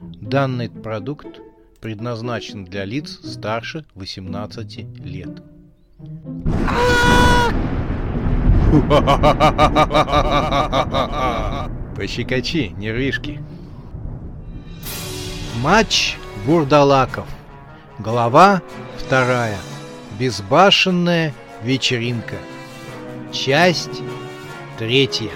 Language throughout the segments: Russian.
Данный продукт предназначен для лиц старше 18 лет. Пощекочи, нервишки. Матч Бурдалаков. Глава вторая. Безбашенная вечеринка. Часть третья.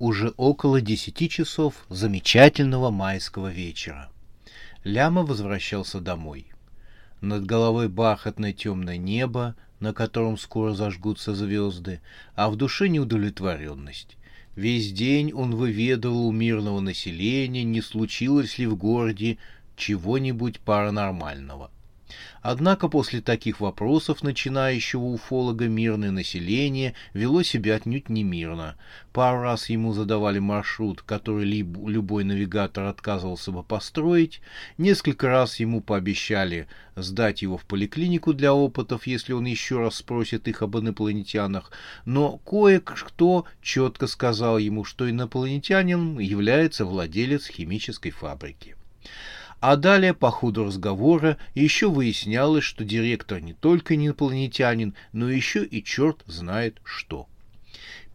Уже около десяти часов замечательного майского вечера. Ляма возвращался домой. Над головой бархатное темное небо, на котором скоро зажгутся звезды, а в душе неудовлетворенность. Весь день он выведывал у мирного населения, не случилось ли в городе чего-нибудь паранормального. Однако после таких вопросов начинающего уфолога мирное население вело себя отнюдь не мирно. Пару раз ему задавали маршрут, который любой навигатор отказывался бы построить. Несколько раз ему пообещали сдать его в поликлинику для опытов, если он еще раз спросит их об инопланетянах. Но кое-кто четко сказал ему, что инопланетянином является владелец химической фабрики. А далее, по ходу разговора, еще выяснялось, что директор не только не инопланетянин, но еще и черт знает что.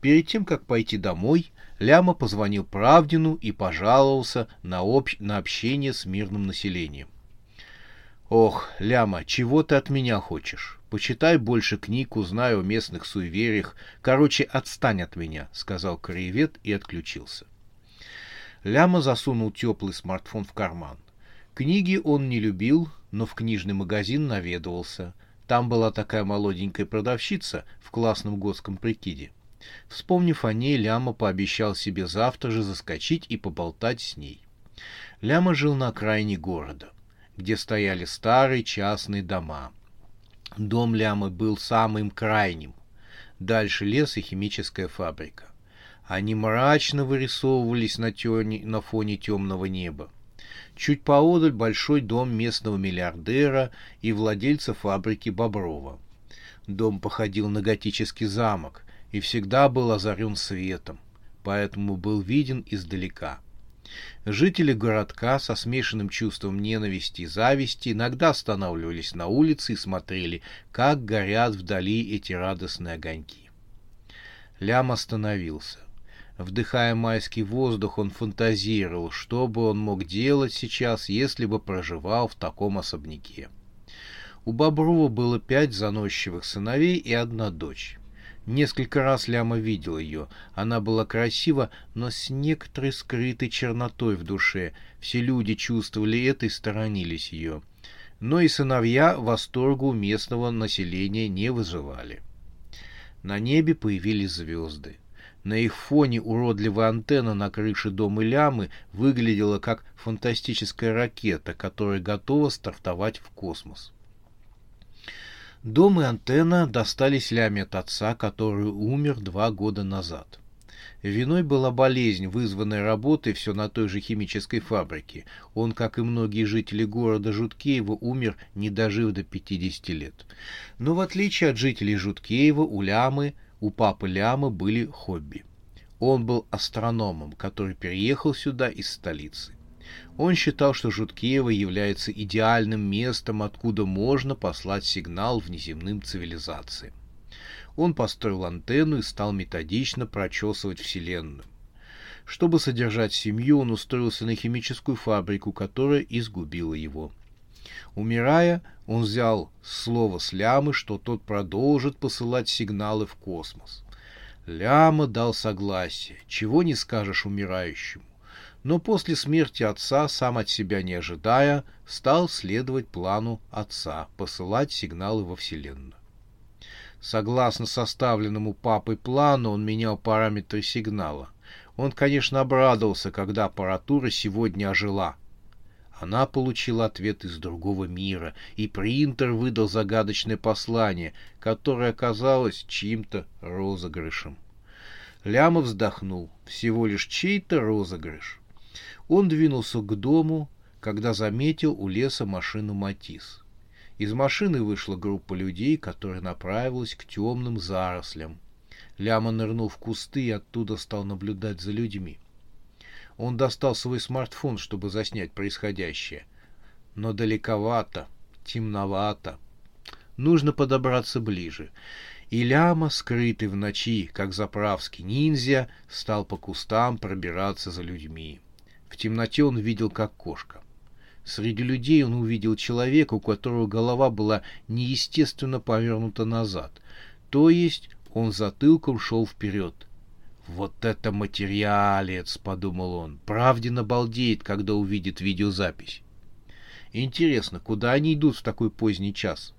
Перед тем, как пойти домой, Ляма позвонил Правдину и пожаловался на, общ... на общение с мирным населением. «Ох, Ляма, чего ты от меня хочешь? Почитай больше книг, узнай о местных суевериях. Короче, отстань от меня», — сказал краевед и отключился. Ляма засунул теплый смартфон в карман. Книги он не любил, но в книжный магазин наведывался. Там была такая молоденькая продавщица в классном готском прикиде. Вспомнив о ней, Ляма пообещал себе завтра же заскочить и поболтать с ней. Ляма жил на окраине города, где стояли старые частные дома. Дом Лямы был самым крайним. Дальше лес и химическая фабрика. Они мрачно вырисовывались на, тёне, на фоне темного неба. Чуть поодаль большой дом местного миллиардера и владельца фабрики Боброва. Дом походил на готический замок и всегда был озарен светом, поэтому был виден издалека. Жители городка со смешанным чувством ненависти и зависти иногда останавливались на улице и смотрели, как горят вдали эти радостные огоньки. Лям остановился. Вдыхая майский воздух, он фантазировал, что бы он мог делать сейчас, если бы проживал в таком особняке. У Боброва было пять заносчивых сыновей и одна дочь. Несколько раз Ляма видел ее. Она была красива, но с некоторой скрытой чернотой в душе. Все люди чувствовали это и сторонились ее. Но и сыновья восторгу местного населения не вызывали. На небе появились звезды. На их фоне уродливая антенна на крыше дома Лямы выглядела как фантастическая ракета, которая готова стартовать в космос. Дом и антенна достались Ляме от отца, который умер два года назад. Виной была болезнь, вызванная работой все на той же химической фабрике. Он, как и многие жители города Жуткеева, умер, не дожив до 50 лет. Но в отличие от жителей Жуткеева, у Лямы у папы Ляма были хобби. Он был астрономом, который переехал сюда из столицы. Он считал, что Жуткеево является идеальным местом, откуда можно послать сигнал внеземным цивилизациям. Он построил антенну и стал методично прочесывать Вселенную. Чтобы содержать семью, он устроился на химическую фабрику, которая изгубила его. Умирая, он взял слово с Лямы, что тот продолжит посылать сигналы в космос. Ляма дал согласие, чего не скажешь умирающему. Но после смерти отца, сам от себя не ожидая, стал следовать плану отца, посылать сигналы во Вселенную. Согласно составленному папой плану, он менял параметры сигнала. Он, конечно, обрадовался, когда аппаратура сегодня ожила. Она получила ответ из другого мира, и принтер выдал загадочное послание, которое оказалось чьим-то розыгрышем. Ляма вздохнул. Всего лишь чей-то розыгрыш. Он двинулся к дому, когда заметил у леса машину Матис. Из машины вышла группа людей, которая направилась к темным зарослям. Ляма нырнул в кусты и оттуда стал наблюдать за людьми. Он достал свой смартфон, чтобы заснять происходящее. Но далековато, темновато. Нужно подобраться ближе. И Ляма, скрытый в ночи, как заправский ниндзя, стал по кустам пробираться за людьми. В темноте он видел, как кошка. Среди людей он увидел человека, у которого голова была неестественно повернута назад. То есть он затылком шел вперед. «Вот это материалец!» — подумал он. «Правдин обалдеет, когда увидит видеозапись». «Интересно, куда они идут в такой поздний час?»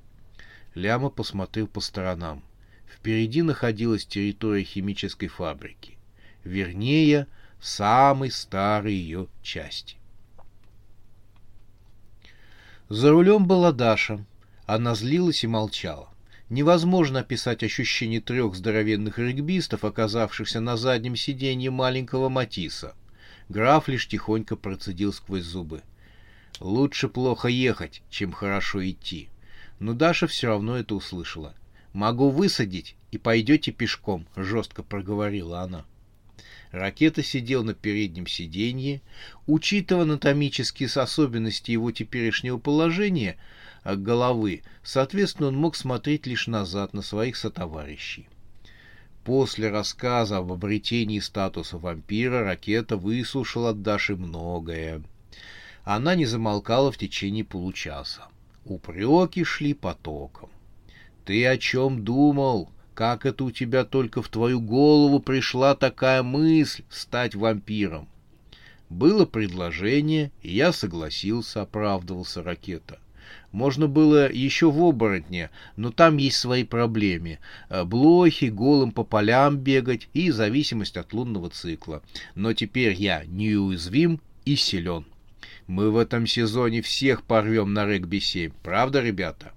Ляма посмотрел по сторонам. Впереди находилась территория химической фабрики. Вернее, самой старой ее части. За рулем была Даша. Она злилась и молчала. Невозможно описать ощущение трех здоровенных регбистов, оказавшихся на заднем сиденье маленького Матиса. Граф лишь тихонько процедил сквозь зубы. «Лучше плохо ехать, чем хорошо идти». Но Даша все равно это услышала. «Могу высадить, и пойдете пешком», — жестко проговорила она. Ракета сидел на переднем сиденье. Учитывая анатомические особенности его теперешнего положения, головы, соответственно, он мог смотреть лишь назад на своих сотоварищей. После рассказа об обретении статуса вампира ракета выслушала от Даши многое. Она не замолкала в течение получаса. Упреки шли потоком. «Ты о чем думал? Как это у тебя только в твою голову пришла такая мысль стать вампиром?» Было предложение, и я согласился, оправдывался ракета. Можно было еще в оборотне, но там есть свои проблемы. Э, блохи, голым по полям бегать и зависимость от лунного цикла. Но теперь я неуязвим и силен. Мы в этом сезоне всех порвем на регби-7. Правда, ребята?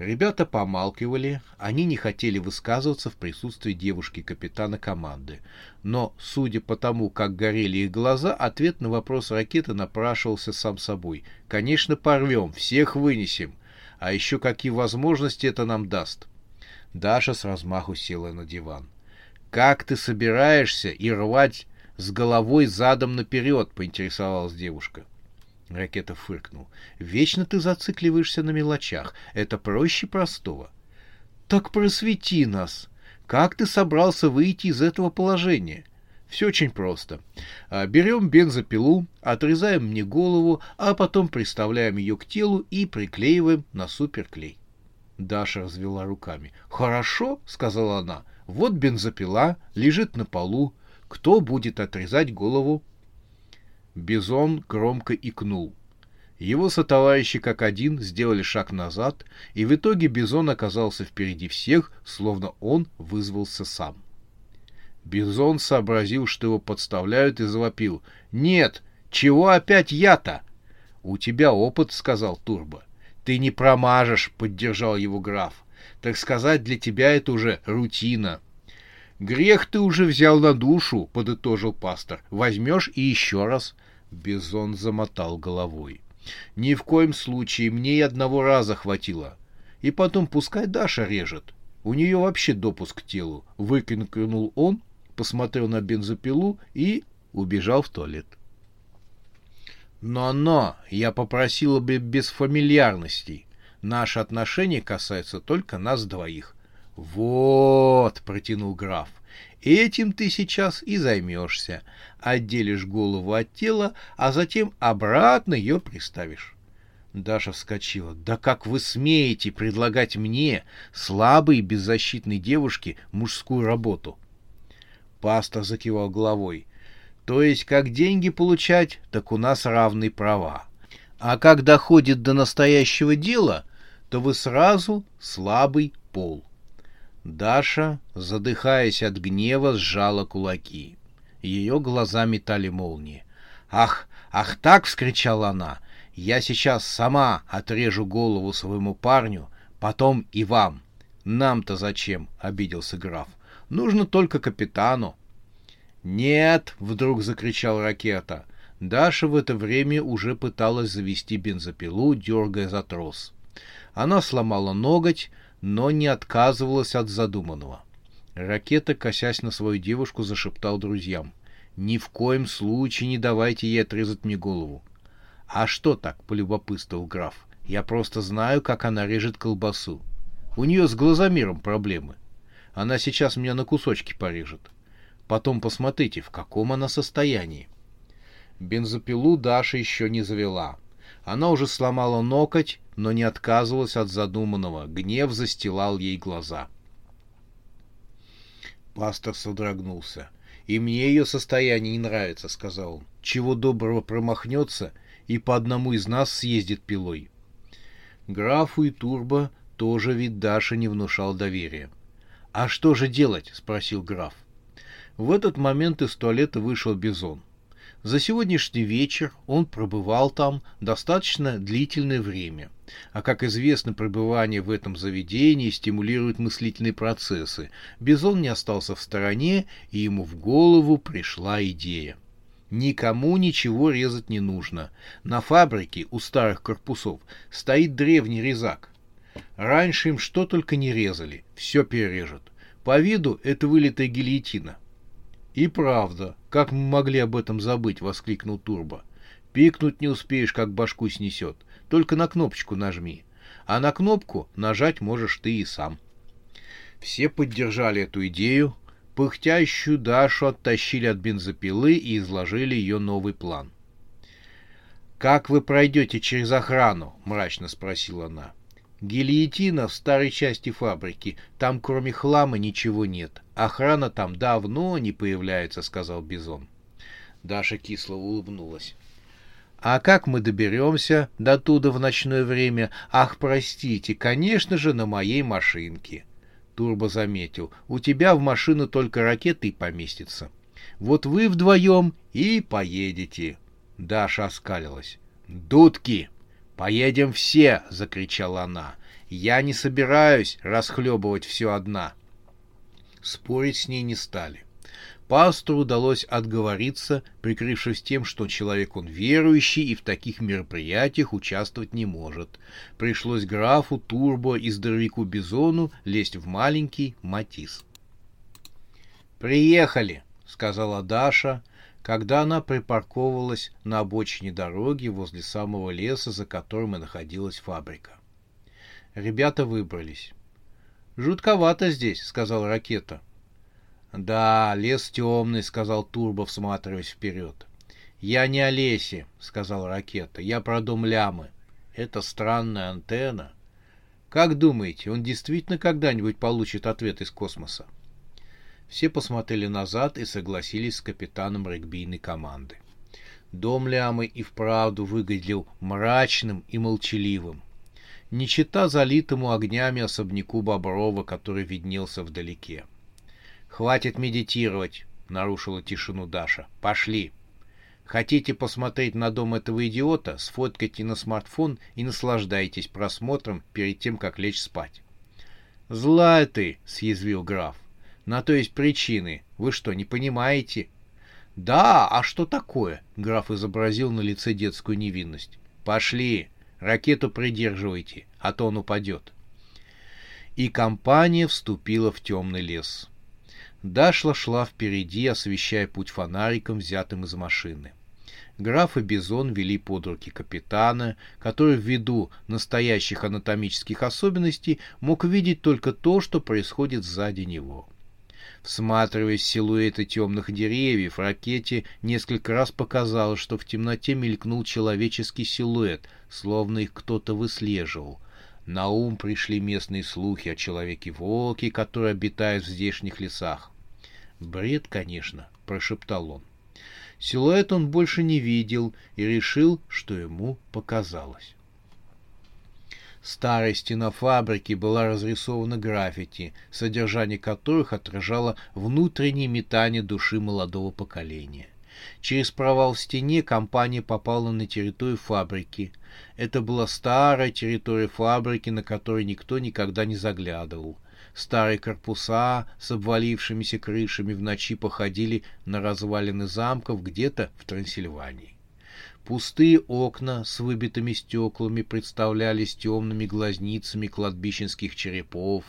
Ребята помалкивали, они не хотели высказываться в присутствии девушки-капитана команды. Но, судя по тому, как горели их глаза, ответ на вопрос ракеты напрашивался сам собой. Конечно, порвем, всех вынесем. А еще какие возможности это нам даст? Даша с размаху села на диван. «Как ты собираешься и рвать с головой задом наперед?» — поинтересовалась девушка. Ракета фыркнул. «Вечно ты зацикливаешься на мелочах. Это проще простого». «Так просвети нас. Как ты собрался выйти из этого положения?» Все очень просто. А, берем бензопилу, отрезаем мне голову, а потом приставляем ее к телу и приклеиваем на суперклей. Даша развела руками. «Хорошо», — сказала она, — «вот бензопила лежит на полу. Кто будет отрезать голову?» Бизон громко икнул. Его сотоварищи как один сделали шаг назад, и в итоге Бизон оказался впереди всех, словно он вызвался сам. Бизон сообразил, что его подставляют, и завопил. «Нет! Чего опять я-то?» «У тебя опыт», — сказал Турбо. «Ты не промажешь», — поддержал его граф. «Так сказать, для тебя это уже рутина». «Грех ты уже взял на душу», — подытожил пастор. «Возьмешь и еще раз». Бизон замотал головой. «Ни в коем случае, мне и одного раза хватило. И потом пускай Даша режет. У нее вообще допуск к телу». Выкрикнул он, посмотрел на бензопилу и убежал в туалет. «Но-но, я попросила бы без фамильярностей. Наши отношения касаются только нас двоих. «Вот», — протянул граф, — «этим ты сейчас и займешься. Отделишь голову от тела, а затем обратно ее приставишь». Даша вскочила. «Да как вы смеете предлагать мне, слабой и беззащитной девушке, мужскую работу?» Пастор закивал головой. «То есть, как деньги получать, так у нас равные права. А как доходит до настоящего дела, то вы сразу слабый пол. Даша, задыхаясь от гнева, сжала кулаки. Ее глаза метали молнии. «Ах, ах так!» — вскричала она. Я сейчас сама отрежу голову своему парню, потом и вам. Нам-то зачем? — обиделся граф. Нужно только капитану. «Нет!» — вдруг закричал ракета. Даша в это время уже пыталась завести бензопилу, дергая за трос. Она сломала ноготь, но не отказывалась от задуманного. Ракета, косясь на свою девушку, зашептал друзьям. «Ни в коем случае не давайте ей отрезать мне голову». «А что так?» — полюбопытствовал граф. «Я просто знаю, как она режет колбасу. У нее с глазомером проблемы. Она сейчас меня на кусочки порежет. Потом посмотрите, в каком она состоянии». Бензопилу Даша еще не завела. Она уже сломала ноготь, но не отказывалась от задуманного. Гнев застилал ей глаза. Пастор содрогнулся. «И мне ее состояние не нравится», — сказал он. «Чего доброго промахнется и по одному из нас съездит пилой». Графу и Турбо тоже вид Даша не внушал доверия. «А что же делать?» — спросил граф. В этот момент из туалета вышел Бизон. За сегодняшний вечер он пробывал там достаточно длительное время. А как известно, пребывание в этом заведении стимулирует мыслительные процессы. Бизон не остался в стороне, и ему в голову пришла идея. Никому ничего резать не нужно. На фабрике у старых корпусов стоит древний резак. Раньше им что только не резали, все перережут. По виду это вылитая гильотина. «И правда, как мы могли об этом забыть?» — воскликнул Турбо. «Пикнуть не успеешь, как башку снесет. Только на кнопочку нажми. А на кнопку нажать можешь ты и сам». Все поддержали эту идею. Пыхтящую Дашу оттащили от бензопилы и изложили ее новый план. «Как вы пройдете через охрану?» — мрачно спросила она. Гильотина в старой части фабрики. Там кроме хлама ничего нет. Охрана там давно не появляется, сказал Бизон. Даша кисло улыбнулась. А как мы доберемся до туда в ночное время? Ах, простите, конечно же, на моей машинке. Турбо заметил. У тебя в машину только ракеты и поместится. Вот вы вдвоем и поедете. Даша оскалилась. Дудки! «Поедем все!» — закричала она. «Я не собираюсь расхлебывать все одна!» Спорить с ней не стали. Пастору удалось отговориться, прикрывшись тем, что человек он верующий и в таких мероприятиях участвовать не может. Пришлось графу, Турбо и здоровяку Бизону лезть в маленький Матис. «Приехали!» — сказала Даша, когда она припарковывалась на обочине дороги возле самого леса, за которым и находилась фабрика. Ребята выбрались. «Жутковато здесь», — сказал Ракета. «Да, лес темный», — сказал Турбо, всматриваясь вперед. «Я не о лесе», — сказал Ракета. «Я про дом Лямы. Это странная антенна. Как думаете, он действительно когда-нибудь получит ответ из космоса?» Все посмотрели назад и согласились с капитаном регбийной команды. Дом Лямы и вправду выглядел мрачным и молчаливым. Не чита залитому огнями особняку Боброва, который виднелся вдалеке. «Хватит медитировать», — нарушила тишину Даша. «Пошли». Хотите посмотреть на дом этого идиота, сфоткайте на смартфон и наслаждайтесь просмотром перед тем, как лечь спать. «Злая ты!» — съязвил граф. На то есть причины. Вы что, не понимаете? Да, а что такое? Граф изобразил на лице детскую невинность. Пошли, ракету придерживайте, а то он упадет. И компания вступила в темный лес. Дашла шла впереди, освещая путь фонариком, взятым из машины. Граф и Бизон вели под руки капитана, который ввиду настоящих анатомических особенностей мог видеть только то, что происходит сзади него. Всматриваясь в силуэты темных деревьев, ракете несколько раз показалось, что в темноте мелькнул человеческий силуэт, словно их кто-то выслеживал. На ум пришли местные слухи о человеке-волке, который обитает в здешних лесах. «Бред, конечно», — прошептал он. Силуэт он больше не видел и решил, что ему показалось. Старая стена фабрики была разрисована граффити, содержание которых отражало внутреннее метание души молодого поколения. Через провал в стене компания попала на территорию фабрики. Это была старая территория фабрики, на которой никто никогда не заглядывал. Старые корпуса с обвалившимися крышами в ночи походили на развалины замков где-то в Трансильвании. Пустые окна с выбитыми стеклами представлялись темными глазницами кладбищенских черепов.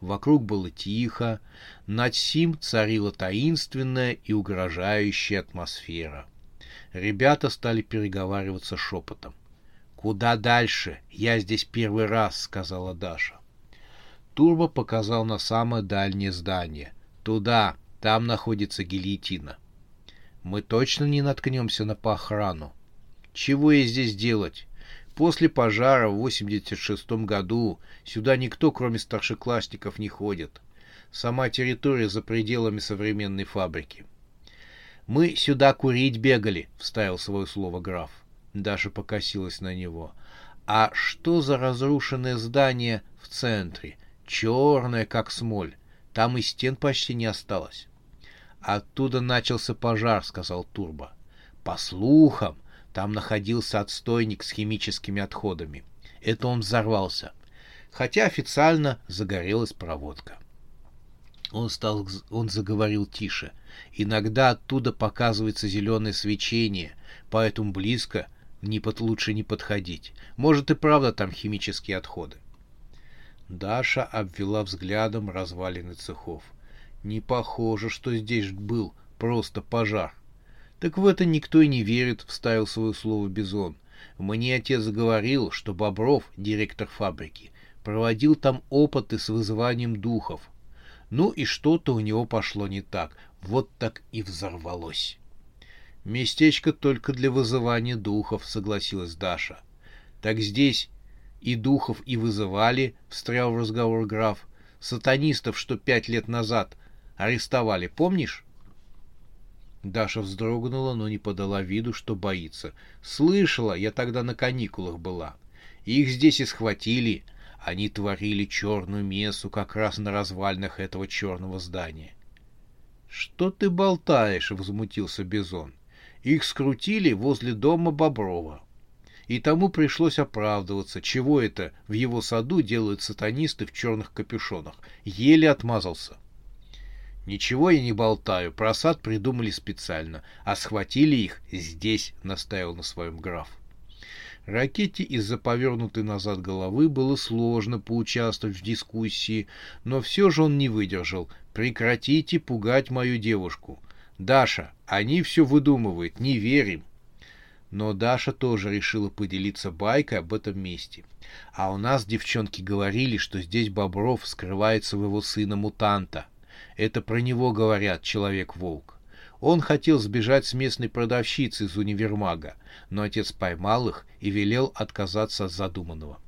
Вокруг было тихо, над сим царила таинственная и угрожающая атмосфера. Ребята стали переговариваться шепотом. «Куда дальше? Я здесь первый раз», — сказала Даша. Турбо показал на самое дальнее здание. «Туда, там находится гильотина». «Мы точно не наткнемся на охрану?» «Чего ей здесь делать?» После пожара в 86 году сюда никто, кроме старшеклассников, не ходит. Сама территория за пределами современной фабрики. «Мы сюда курить бегали», — вставил свое слово граф. Даша покосилась на него. «А что за разрушенное здание в центре? Черное, как смоль. Там и стен почти не осталось». «Оттуда начался пожар», — сказал Турбо. «По слухам, там находился отстойник с химическими отходами. Это он взорвался. Хотя официально загорелась проводка. Он, стал, он заговорил тише. Иногда оттуда показывается зеленое свечение, поэтому близко не под, лучше не подходить. Может и правда там химические отходы. Даша обвела взглядом развалины цехов. Не похоже, что здесь был просто пожар. Так в это никто и не верит, вставил свое слово Бизон. Мне отец говорил, что Бобров, директор фабрики, проводил там опыты с вызыванием духов. Ну и что-то у него пошло не так. Вот так и взорвалось. Местечко только для вызывания духов, согласилась Даша. Так здесь и духов и вызывали, встрял в разговор граф. Сатанистов, что пять лет назад арестовали, помнишь? Даша вздрогнула, но не подала виду, что боится. Слышала, я тогда на каникулах была. Их здесь и схватили. Они творили черную мессу как раз на развалинах этого черного здания. — Что ты болтаешь? — возмутился Бизон. — Их скрутили возле дома Боброва. И тому пришлось оправдываться, чего это в его саду делают сатанисты в черных капюшонах. Еле отмазался. «Ничего я не болтаю, про сад придумали специально, а схватили их здесь», — настаивал на своем граф. Ракете из-за повернутой назад головы было сложно поучаствовать в дискуссии, но все же он не выдержал. «Прекратите пугать мою девушку. Даша, они все выдумывают, не верим». Но Даша тоже решила поделиться байкой об этом месте. А у нас девчонки говорили, что здесь Бобров скрывает своего сына-мутанта. Это про него говорят Человек-волк. Он хотел сбежать с местной продавщицей из универмага, но отец поймал их и велел отказаться от задуманного.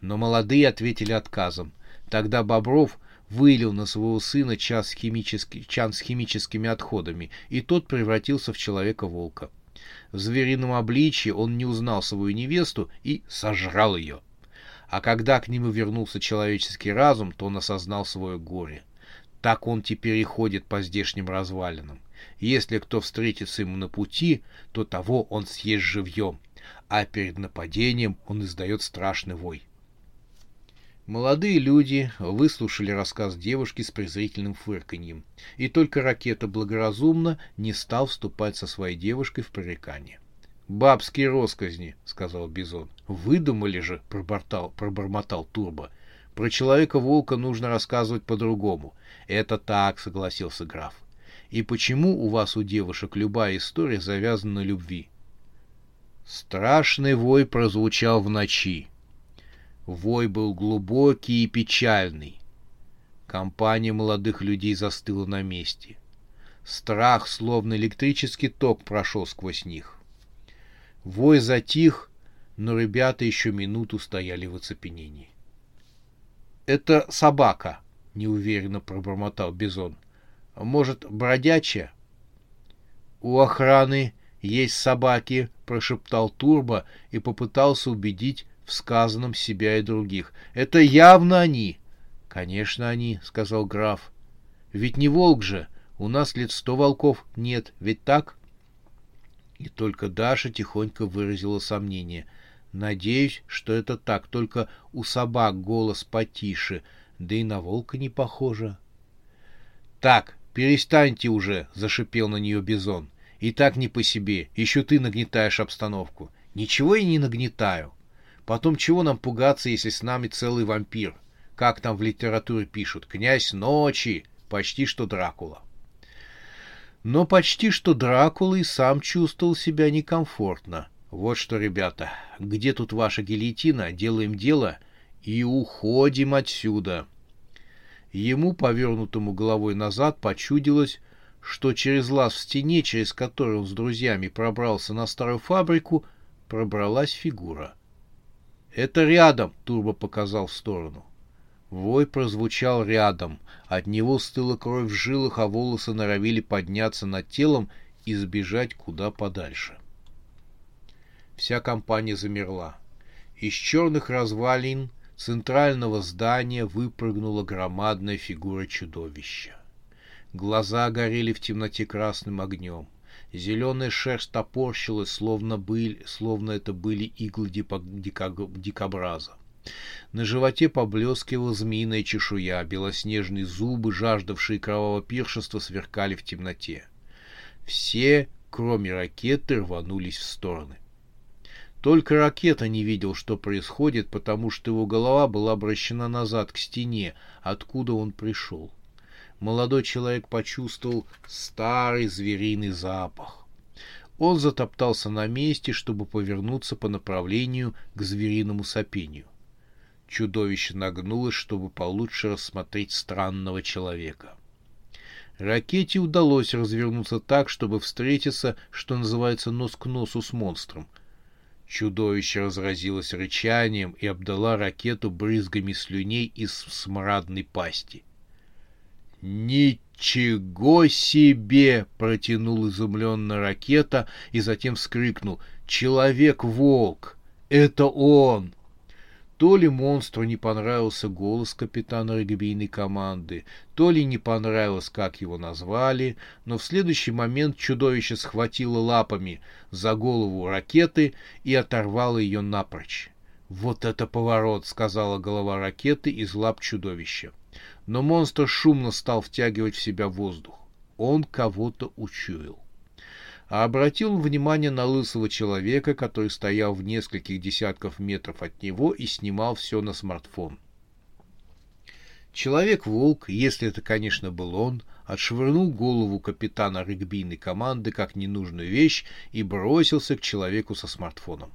Но молодые ответили отказом. Тогда Бобров вылил на своего сына час химический, чан с химическими отходами, и тот превратился в человека-волка. В зверином обличье он не узнал свою невесту и сожрал ее. А когда к нему вернулся человеческий разум, то он осознал свое горе. Так он теперь и ходит по здешним развалинам. Если кто встретится ему на пути, то того он съест живьем, а перед нападением он издает страшный вой. Молодые люди выслушали рассказ девушки с презрительным фырканьем, и только ракета благоразумно не стал вступать со своей девушкой в пререкание. «Бабские росказни», — сказал Бизон. «Выдумали же», — пробормотал Турбо. Про человека-волка нужно рассказывать по-другому. Это так, согласился граф. И почему у вас у девушек любая история завязана на любви? Страшный вой прозвучал в ночи. Вой был глубокий и печальный. Компания молодых людей застыла на месте. Страх, словно электрический ток, прошел сквозь них. Вой затих, но ребята еще минуту стояли в оцепенении. Это собака, неуверенно пробормотал Бизон. Может, бродячая? У охраны есть собаки, прошептал Турбо и попытался убедить в сказанном себя и других. Это явно они. Конечно, они, сказал граф. Ведь не волк же. У нас лет сто волков нет, ведь так? И только Даша тихонько выразила сомнение. Надеюсь, что это так, только у собак голос потише, да и на волка не похоже. Так, перестаньте уже, зашипел на нее Бизон. И так не по себе, еще ты нагнетаешь обстановку. Ничего я не нагнетаю. Потом чего нам пугаться, если с нами целый вампир? Как там в литературе пишут, князь ночи, почти что Дракула. Но почти что Дракула и сам чувствовал себя некомфортно. Вот что, ребята, где тут ваша гильотина? Делаем дело и уходим отсюда. Ему, повернутому головой назад, почудилось, что через лаз в стене, через который он с друзьями пробрался на старую фабрику, пробралась фигура. «Это рядом!» — Турбо показал в сторону. Вой прозвучал рядом. От него стыла кровь в жилах, а волосы норовили подняться над телом и сбежать куда подальше. Вся компания замерла. Из черных развалин центрального здания выпрыгнула громадная фигура чудовища. Глаза горели в темноте красным огнем. Зеленая шерсть топорщилась, словно, были, словно это были иглы дикобраза. На животе поблескивала змеиная чешуя, белоснежные зубы, жаждавшие кровавого пиршества, сверкали в темноте. Все, кроме ракеты, рванулись в стороны. Только ракета не видел, что происходит, потому что его голова была обращена назад к стене, откуда он пришел. Молодой человек почувствовал старый звериный запах. Он затоптался на месте, чтобы повернуться по направлению к звериному сопению. Чудовище нагнулось, чтобы получше рассмотреть странного человека. Ракете удалось развернуться так, чтобы встретиться, что называется, нос к носу с монстром. Чудовище разразилось рычанием и обдала ракету брызгами слюней из смрадной пасти. «Ничего себе!» — протянул изумленно ракета и затем вскрикнул. «Человек-волк! Это он!» То ли монстру не понравился голос капитана регбийной команды, то ли не понравилось, как его назвали, но в следующий момент чудовище схватило лапами за голову ракеты и оторвало ее напрочь. «Вот это поворот!» — сказала голова ракеты из лап чудовища. Но монстр шумно стал втягивать в себя воздух. Он кого-то учуял а обратил внимание на лысого человека, который стоял в нескольких десятков метров от него и снимал все на смартфон. Человек-волк, если это, конечно, был он, отшвырнул голову капитана регбийной команды как ненужную вещь и бросился к человеку со смартфоном.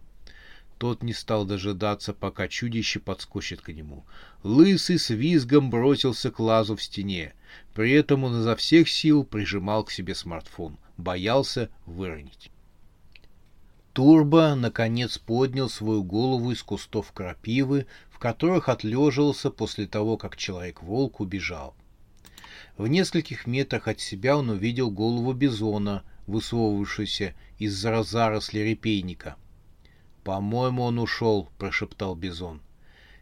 Тот не стал дожидаться, пока чудище подскочит к нему. Лысый с визгом бросился к лазу в стене. При этом он изо всех сил прижимал к себе смартфон боялся выронить. Турбо, наконец, поднял свою голову из кустов крапивы, в которых отлеживался после того, как Человек-волк убежал. В нескольких метрах от себя он увидел голову бизона, высовывавшуюся из-за заросли репейника. «По-моему, он ушел», — прошептал бизон.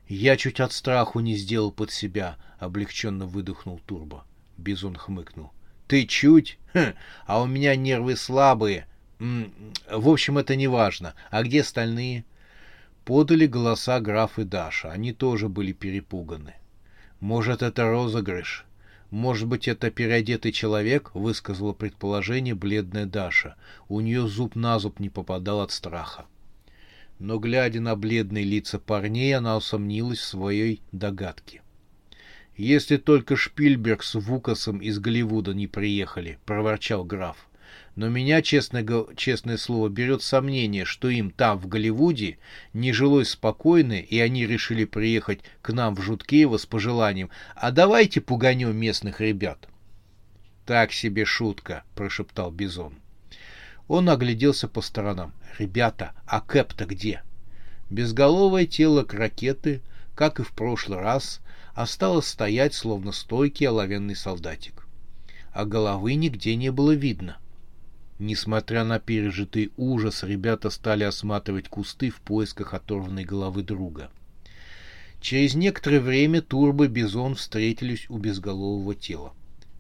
«Я чуть от страху не сделал под себя», — облегченно выдохнул Турбо. Бизон хмыкнул. Ты чуть? Хм, а у меня нервы слабые. В общем, это не важно. А где остальные? Подали голоса граф и Даша. Они тоже были перепуганы. Может, это розыгрыш? Может быть, это переодетый человек? Высказала предположение бледная Даша. У нее зуб на зуб не попадал от страха. Но, глядя на бледные лица парней, она усомнилась в своей догадке. «Если только Шпильберг с Вукасом из Голливуда не приехали», — проворчал граф. «Но меня, честно, честное слово, берет сомнение, что им там, в Голливуде, не жилось спокойно, и они решили приехать к нам в Жуткеево с пожеланием «А давайте пуганем местных ребят». «Так себе шутка», — прошептал Бизон. Он огляделся по сторонам. «Ребята, а Кэп-то где?» Безголовое тело кракеты, как и в прошлый раз, осталось стоять, словно стойкий оловянный солдатик. А головы нигде не было видно. Несмотря на пережитый ужас, ребята стали осматривать кусты в поисках оторванной головы друга. Через некоторое время Турбо и Бизон встретились у безголового тела.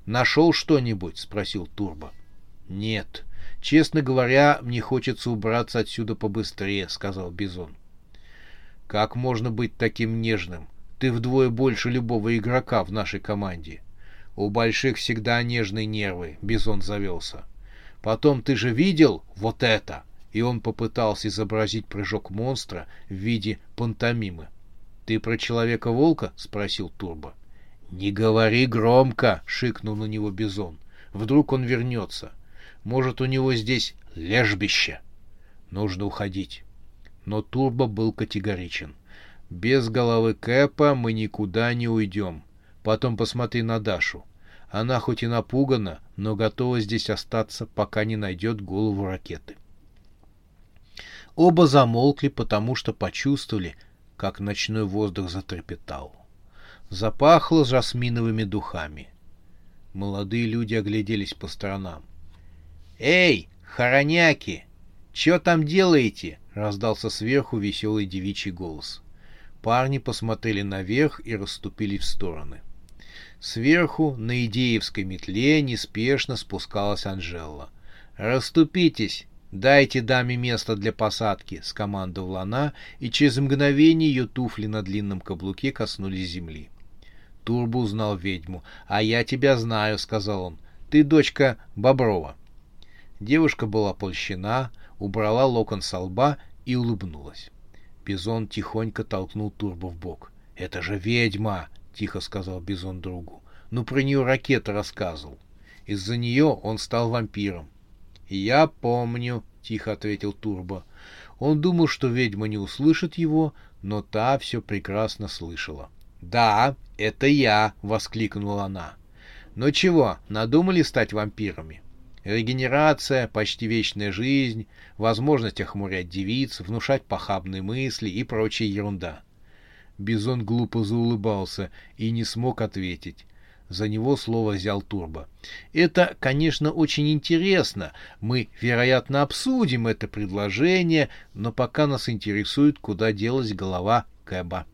«Нашел что-нибудь?» — спросил Турбо. «Нет. Честно говоря, мне хочется убраться отсюда побыстрее», — сказал Бизон. Как можно быть таким нежным? Ты вдвое больше любого игрока в нашей команде. У больших всегда нежные нервы, Бизон завелся. Потом ты же видел вот это? И он попытался изобразить прыжок монстра в виде пантомимы. «Ты про Человека-волка?» — спросил Турбо. «Не говори громко!» — шикнул на него Бизон. «Вдруг он вернется. Может, у него здесь лежбище?» Нужно уходить. Но Турбо был категоричен. «Без головы Кэпа мы никуда не уйдем. Потом посмотри на Дашу. Она хоть и напугана, но готова здесь остаться, пока не найдет голову ракеты». Оба замолкли, потому что почувствовали, как ночной воздух затрепетал. Запахло жасминовыми духами. Молодые люди огляделись по сторонам. «Эй, хороняки! Чё там делаете?» — раздался сверху веселый девичий голос. Парни посмотрели наверх и расступили в стороны. Сверху на идеевской метле неспешно спускалась Анжела. «Раступитесь! «Дайте даме место для посадки», — скомандовала она, и через мгновение ее туфли на длинном каблуке коснулись земли. Турбо узнал ведьму. «А я тебя знаю», — сказал он. «Ты дочка Боброва». Девушка была польщена, убрала локон со лба и улыбнулась. Бизон тихонько толкнул Турбо в бок. «Это же ведьма!» — тихо сказал Бизон другу. «Ну, про нее ракета рассказывал. Из-за нее он стал вампиром. «Я помню», — тихо ответил Турбо. Он думал, что ведьма не услышит его, но та все прекрасно слышала. «Да, это я!» — воскликнула она. «Ну чего, надумали стать вампирами?» Регенерация, почти вечная жизнь, возможность охмурять девиц, внушать похабные мысли и прочая ерунда. Бизон глупо заулыбался и не смог ответить. За него слово взял Турбо. Это, конечно, очень интересно. Мы, вероятно, обсудим это предложение, но пока нас интересует, куда делась голова Кэба.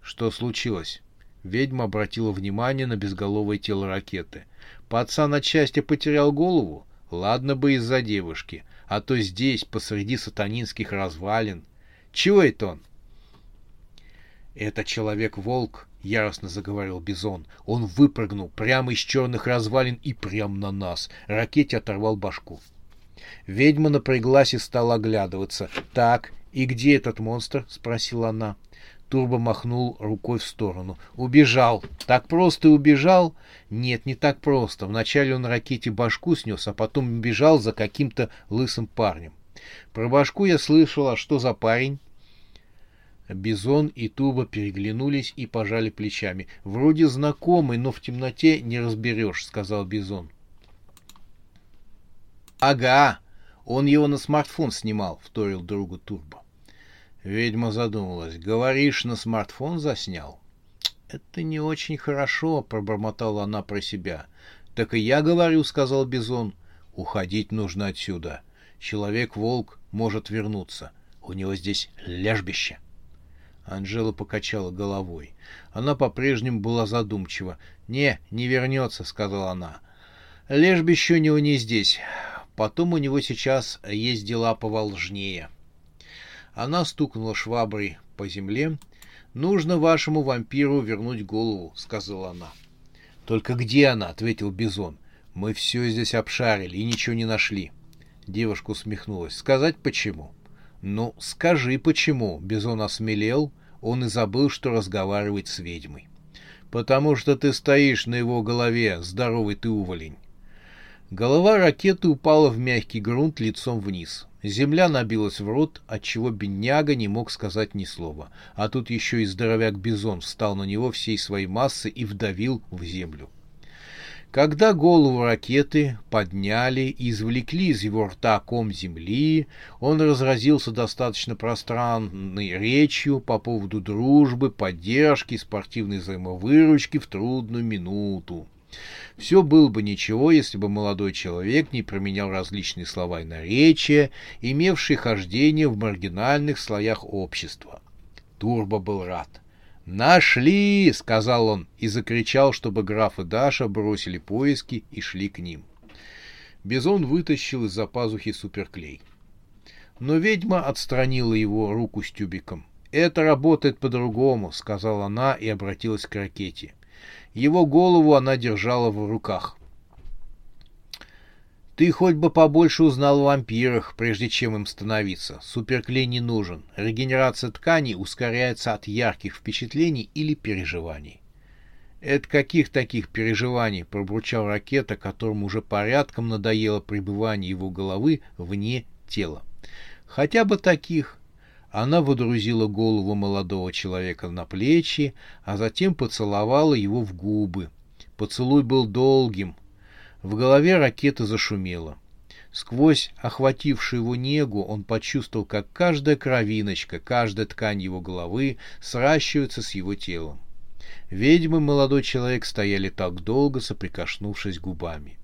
Что случилось? Ведьма обратила внимание на безголовое тело ракеты. Пацан отчасти потерял голову? Ладно бы из-за девушки, а то здесь, посреди сатанинских развалин. Чего это он? Это человек-волк, — яростно заговорил Бизон. Он выпрыгнул прямо из черных развалин и прямо на нас. Ракете оторвал башку. Ведьма напряглась и стала оглядываться. «Так, и где этот монстр?» — спросила она. Турбо махнул рукой в сторону. «Убежал. Так просто убежал?» «Нет, не так просто. Вначале он ракете башку снес, а потом бежал за каким-то лысым парнем. Про башку я слышал, а что за парень?» Бизон и Турбо переглянулись и пожали плечами. «Вроде знакомый, но в темноте не разберешь», — сказал Бизон. «Ага, он его на смартфон снимал», — вторил другу Турбо. Ведьма задумалась. «Говоришь, на смартфон заснял?» «Это не очень хорошо», — пробормотала она про себя. «Так и я говорю», — сказал Бизон. «Уходить нужно отсюда. Человек-волк может вернуться. У него здесь лежбище». Анжела покачала головой. Она по-прежнему была задумчива. «Не, не вернется», — сказала она. «Лежбище у него не здесь. Потом у него сейчас есть дела поважнее». Она стукнула шваброй по земле. «Нужно вашему вампиру вернуть голову», — сказала она. «Только где она?» — ответил Бизон. «Мы все здесь обшарили и ничего не нашли». Девушка усмехнулась. «Сказать почему?» «Ну, скажи, почему?» Бизон осмелел, он и забыл, что разговаривает с ведьмой. «Потому что ты стоишь на его голове, здоровый ты увалень». Голова ракеты упала в мягкий грунт лицом вниз. Земля набилась в рот, отчего бедняга не мог сказать ни слова. А тут еще и здоровяк Бизон встал на него всей своей массой и вдавил в землю. Когда голову ракеты подняли и извлекли из его рта ком земли, он разразился достаточно пространной речью по поводу дружбы, поддержки, спортивной взаимовыручки в трудную минуту. Все было бы ничего, если бы молодой человек не променял различные слова и наречия, имевшие хождение в маргинальных слоях общества. Турбо был рад — «Нашли!» — сказал он и закричал, чтобы граф и Даша бросили поиски и шли к ним. Бизон вытащил из-за пазухи суперклей. Но ведьма отстранила его руку с тюбиком. «Это работает по-другому», — сказала она и обратилась к ракете. Его голову она держала в руках. Ты хоть бы побольше узнал о вампирах, прежде чем им становиться. Суперклей не нужен. Регенерация тканей ускоряется от ярких впечатлений или переживаний. «Это каких таких переживаний?» — пробурчал ракета, которому уже порядком надоело пребывание его головы вне тела. «Хотя бы таких». Она водрузила голову молодого человека на плечи, а затем поцеловала его в губы. Поцелуй был долгим. В голове ракеты зашумело. Сквозь охватившую его негу он почувствовал, как каждая кровиночка, каждая ткань его головы сращивается с его телом. Ведьмы молодой человек стояли так долго, соприкоснувшись губами.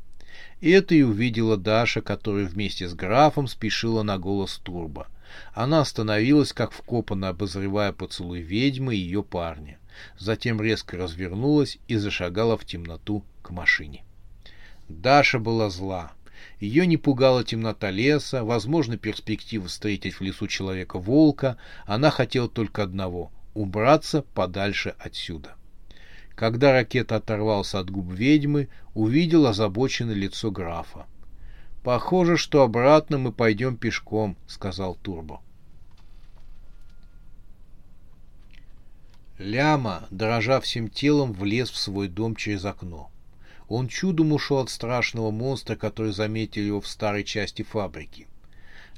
Это и увидела Даша, которая вместе с графом спешила на голос Турбо. Она остановилась, как вкопанно обозревая поцелуй ведьмы и ее парня. Затем резко развернулась и зашагала в темноту к машине. Даша была зла. Ее не пугала темнота леса, возможно, перспектива встретить в лесу человека-волка. Она хотела только одного — убраться подальше отсюда. Когда ракета оторвался от губ ведьмы, увидел озабоченное лицо графа. «Похоже, что обратно мы пойдем пешком», — сказал Турбо. Ляма, дрожа всем телом, влез в свой дом через окно. Он чудом ушел от страшного монстра, который заметил его в старой части фабрики.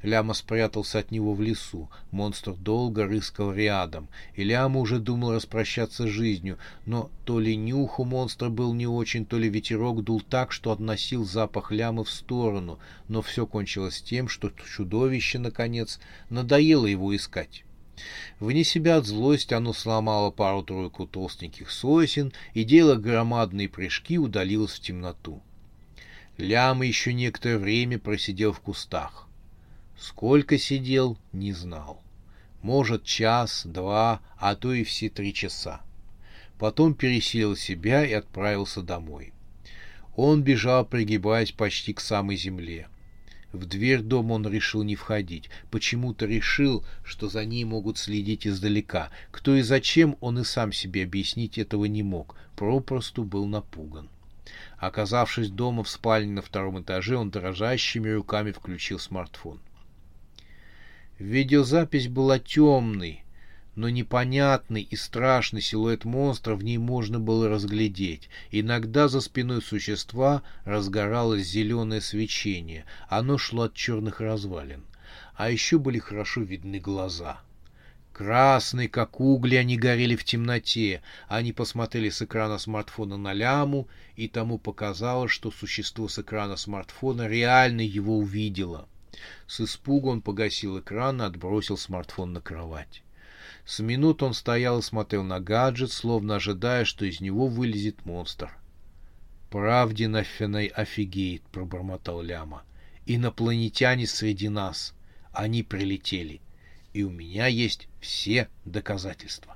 Ляма спрятался от него в лесу. Монстр долго рыскал рядом, и Ляма уже думал распрощаться с жизнью, но то ли нюх у монстра был не очень, то ли ветерок дул так, что относил запах Лямы в сторону, но все кончилось тем, что чудовище, наконец, надоело его искать. Вне себя от злости оно сломало пару-тройку толстеньких сосен и, делая громадные прыжки, удалилось в темноту. Ляма еще некоторое время просидел в кустах. Сколько сидел, не знал. Может, час, два, а то и все три часа. Потом пересилил себя и отправился домой. Он бежал, пригибаясь почти к самой земле. В дверь дома он решил не входить. Почему-то решил, что за ней могут следить издалека. Кто и зачем, он и сам себе объяснить этого не мог. Попросту был напуган. Оказавшись дома в спальне на втором этаже, он дрожащими руками включил смартфон. Видеозапись была темной, но непонятный и страшный силуэт монстра в ней можно было разглядеть. Иногда за спиной существа разгоралось зеленое свечение, оно шло от черных развалин. А еще были хорошо видны глаза. Красные, как угли, они горели в темноте. Они посмотрели с экрана смартфона на ляму, и тому показалось, что существо с экрана смартфона реально его увидело. С испугу он погасил экран и отбросил смартфон на кровать. С минут он стоял и смотрел на гаджет, словно ожидая, что из него вылезет монстр. «Правде нафенай офигеет», — пробормотал Ляма. «Инопланетяне среди нас. Они прилетели. И у меня есть все доказательства».